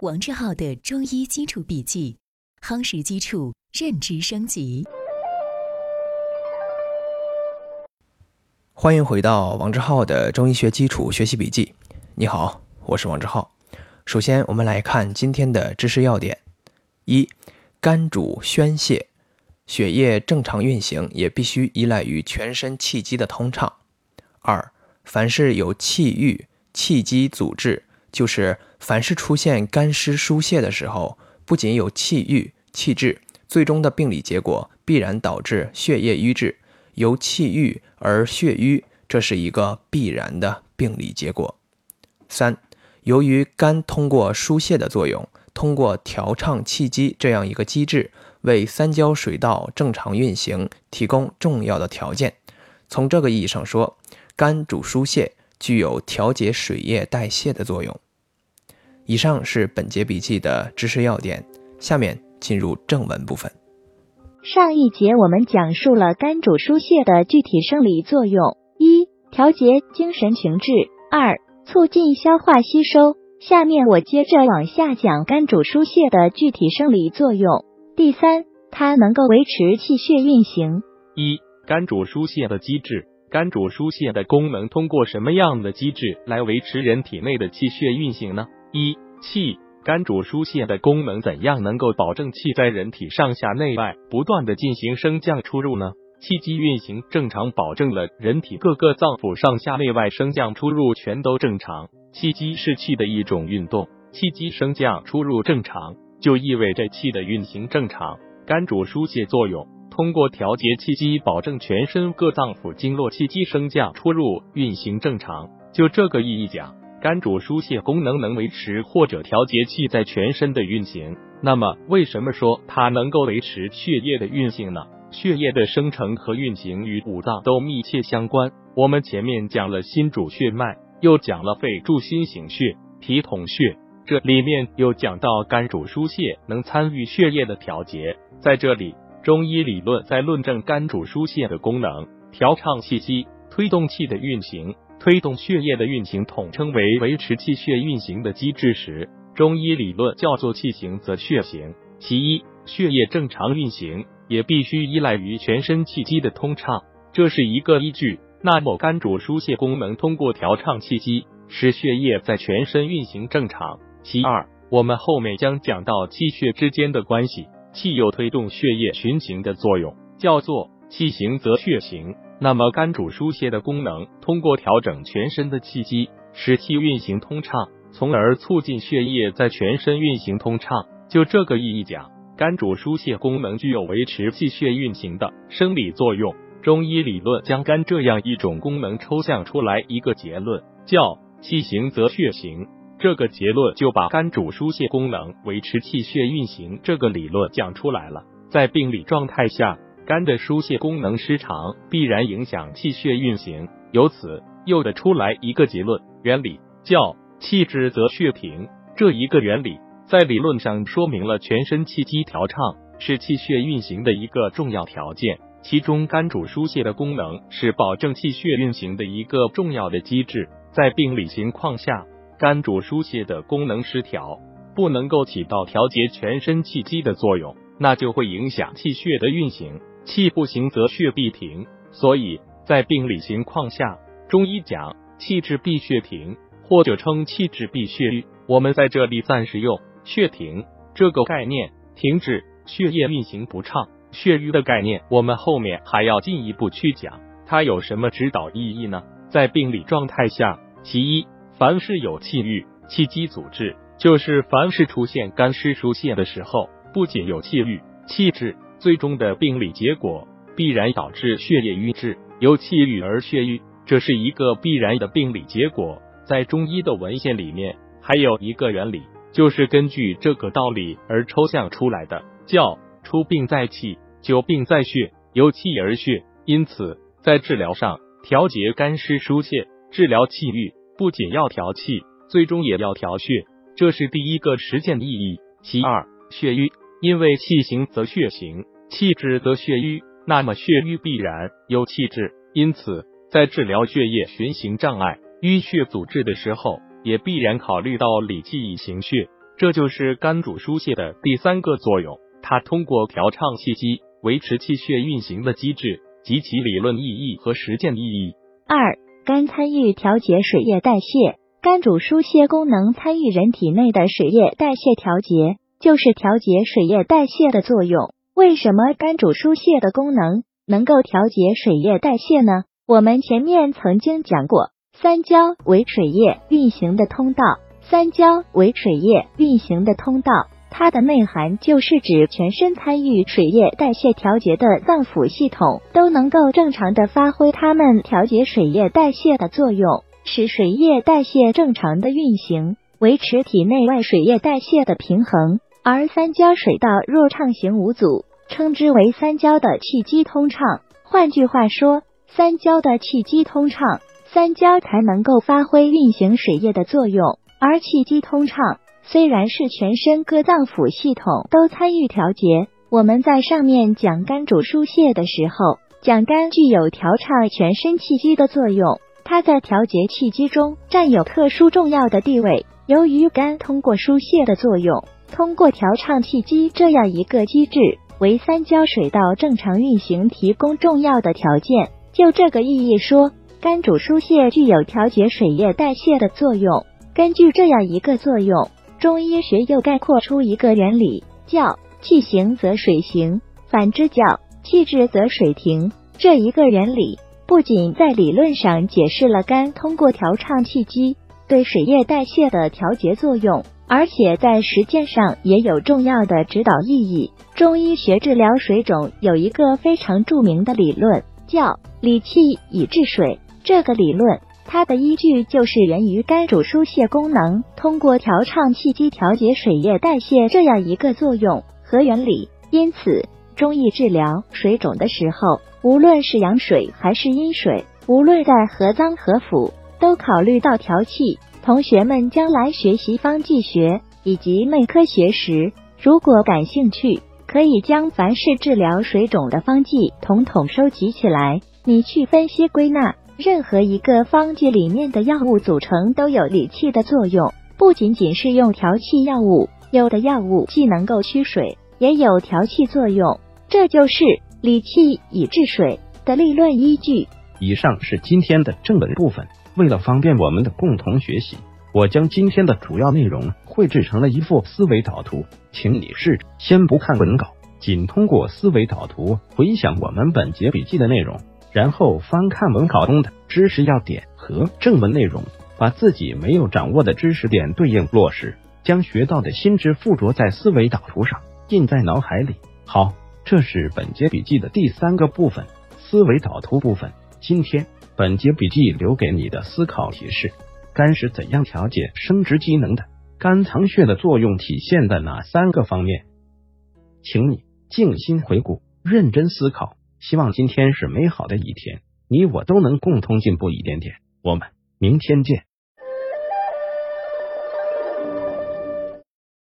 王志浩的中医基础笔记，夯实基础，认知升级。欢迎回到王志浩的中医学基础学习笔记。你好，我是王志浩。首先，我们来看今天的知识要点：一、肝主宣泄，血液正常运行也必须依赖于全身气机的通畅。二、凡是有气郁、气机阻滞，就是凡是出现肝湿疏泄的时候，不仅有气郁、气滞，最终的病理结果必然导致血液瘀滞，由气郁而血瘀，这是一个必然的病理结果。三、由于肝通过疏泄的作用，通过调畅气机这样一个机制，为三焦水道正常运行提供重要的条件。从这个意义上说，肝主疏泄，具有调节水液代谢的作用。以上是本节笔记的知识要点，下面进入正文部分。上一节我们讲述了肝主疏泄的具体生理作用：一、调节精神情志；二、促进消化吸收。下面我接着往下讲肝主疏泄的具体生理作用。第三，它能够维持气血运行。一、肝主疏泄的机制。肝主疏泄的功能通过什么样的机制来维持人体内的气血运行呢？一、气。肝主疏泄的功能怎样能够保证气在人体上下内外不断的进行升降出入呢？气机运行正常，保证了人体各个脏腑上下内外升降出入全都正常。气机是气的一种运动，气机升降出入正常，就意味着气的运行正常。肝主疏泄作用。通过调节气机，保证全身各脏腑经络气机升降出入运行正常。就这个意义讲，肝主疏泄功能能维持或者调节气在全身的运行。那么，为什么说它能够维持血液的运行呢？血液的生成和运行与五脏都密切相关。我们前面讲了心主血脉，又讲了肺主心行血、脾统血，这里面又讲到肝主疏泄，能参与血液的调节。在这里。中医理论在论证肝主疏泄的功能，调畅气机，推动气的运行，推动血液的运行，统称为维持气血运行的机制时，中医理论叫做气行则血行。其一，血液正常运行也必须依赖于全身气机的通畅，这是一个依据。那么肝主疏泄功能通过调畅气机，使血液在全身运行正常。其二，我们后面将讲到气血之间的关系。气有推动血液循行的作用，叫做气行则血行。那么肝主疏泄的功能，通过调整全身的气机，使气运行通畅，从而促进血液在全身运行通畅。就这个意义讲，肝主疏泄功能具有维持气血运行的生理作用。中医理论将肝这样一种功能抽象出来一个结论，叫气行则血行。这个结论就把肝主疏泄功能维持气血运行这个理论讲出来了。在病理状态下，肝的疏泄功能失常，必然影响气血运行。由此又得出来一个结论原理，叫气滞则血停。这一个原理在理论上说明了全身气机调畅是气血运行的一个重要条件。其中，肝主疏泄的功能是保证气血运行的一个重要的机制。在病理情况下。肝主疏泄的功能失调，不能够起到调节全身气机的作用，那就会影响气血的运行。气不行则血必停，所以在病理情况下，中医讲气滞必血停，或者称气滞必血瘀。我们在这里暂时用血停这个概念，停止血液运行不畅。血瘀的概念，我们后面还要进一步去讲，它有什么指导意义呢？在病理状态下，其一。凡是有气郁、气机阻滞，就是凡是出现干湿疏泄的时候，不仅有气郁、气滞，最终的病理结果必然导致血液瘀滞，由气郁而血瘀，这是一个必然的病理结果。在中医的文献里面，还有一个原理，就是根据这个道理而抽象出来的，叫出病在气，久病在血，由气而血。因此，在治疗上，调节干湿疏泄，治疗气郁。不仅要调气，最终也要调血，这是第一个实践意义。其二，血瘀，因为气行则血行，气滞则血瘀，那么血瘀必然有气滞，因此在治疗血液循行障碍、淤血阻滞的时候，也必然考虑到理气以行血。这就是肝主疏泄的第三个作用，它通过调畅气机，维持气血运行的机制及其理论意义和实践意义。二、肝参与调节水液代谢，肝主疏泄功能参与人体内的水液代谢调节，就是调节水液代谢的作用。为什么肝主疏泄的功能能够调节水液代谢呢？我们前面曾经讲过，三焦为水液运行的通道，三焦为水液运行的通道，它的内涵就是指全身参与水液代谢调节的脏腑系统都能够正常的发挥它们调节水液代谢的作用，使水液代谢正常的运行，维持体内外水液代谢的平衡。而三焦水道若畅行无阻，称之为三焦的气机通畅。换句话说，三焦的气机通畅，三焦才能够发挥运行水液的作用。而气机通畅虽然是全身各脏腑系统都参与调节，我们在上面讲肝主疏泄的时候，讲肝具有调畅全身气机的作用，它在调节气机中占有特殊重要的地位。由于肝通过疏泄的作用，通过调畅气机这样一个机制，为三焦水道正常运行提供重要的条件。就这个意义说，肝主疏泄具有调节水液代谢的作用。根据这样一个作用，中医学又概括出一个原理，叫气行则水行，反之叫气滞则水停。这一个原理不仅在理论上解释了肝通过调畅气机对水液代谢的调节作用，而且在实践上也有重要的指导意义。中医学治疗水肿有一个非常著名的理论。叫理气以治水，这个理论它的依据就是源于肝主疏泄功能，通过调畅气机调节水液代谢这样一个作用和原理。因此，中医治疗水肿的时候，无论是阳水还是阴水，无论在何脏何腑，都考虑到调气。同学们将来学习方剂学以及内科学时，如果感兴趣。可以将凡是治疗水肿的方剂统统收集起来，你去分析归纳。任何一个方剂里面的药物组成都有理气的作用，不仅仅是用调气药物，有的药物既能够驱水，也有调气作用。这就是理气以治水的理论依据。以上是今天的正文部分，为了方便我们的共同学习。我将今天的主要内容绘制成了一幅思维导图，请你试着先不看文稿，仅通过思维导图回想我们本节笔记的内容，然后翻看文稿中的知识要点和正文内容，把自己没有掌握的知识点对应落实，将学到的新知附着在思维导图上，印在脑海里。好，这是本节笔记的第三个部分——思维导图部分。今天本节笔记留给你的思考提示。肝是怎样调节生殖机能的？肝藏血的作用体现在哪三个方面？请你静心回顾，认真思考。希望今天是美好的一天，你我都能共同进步一点点。我们明天见。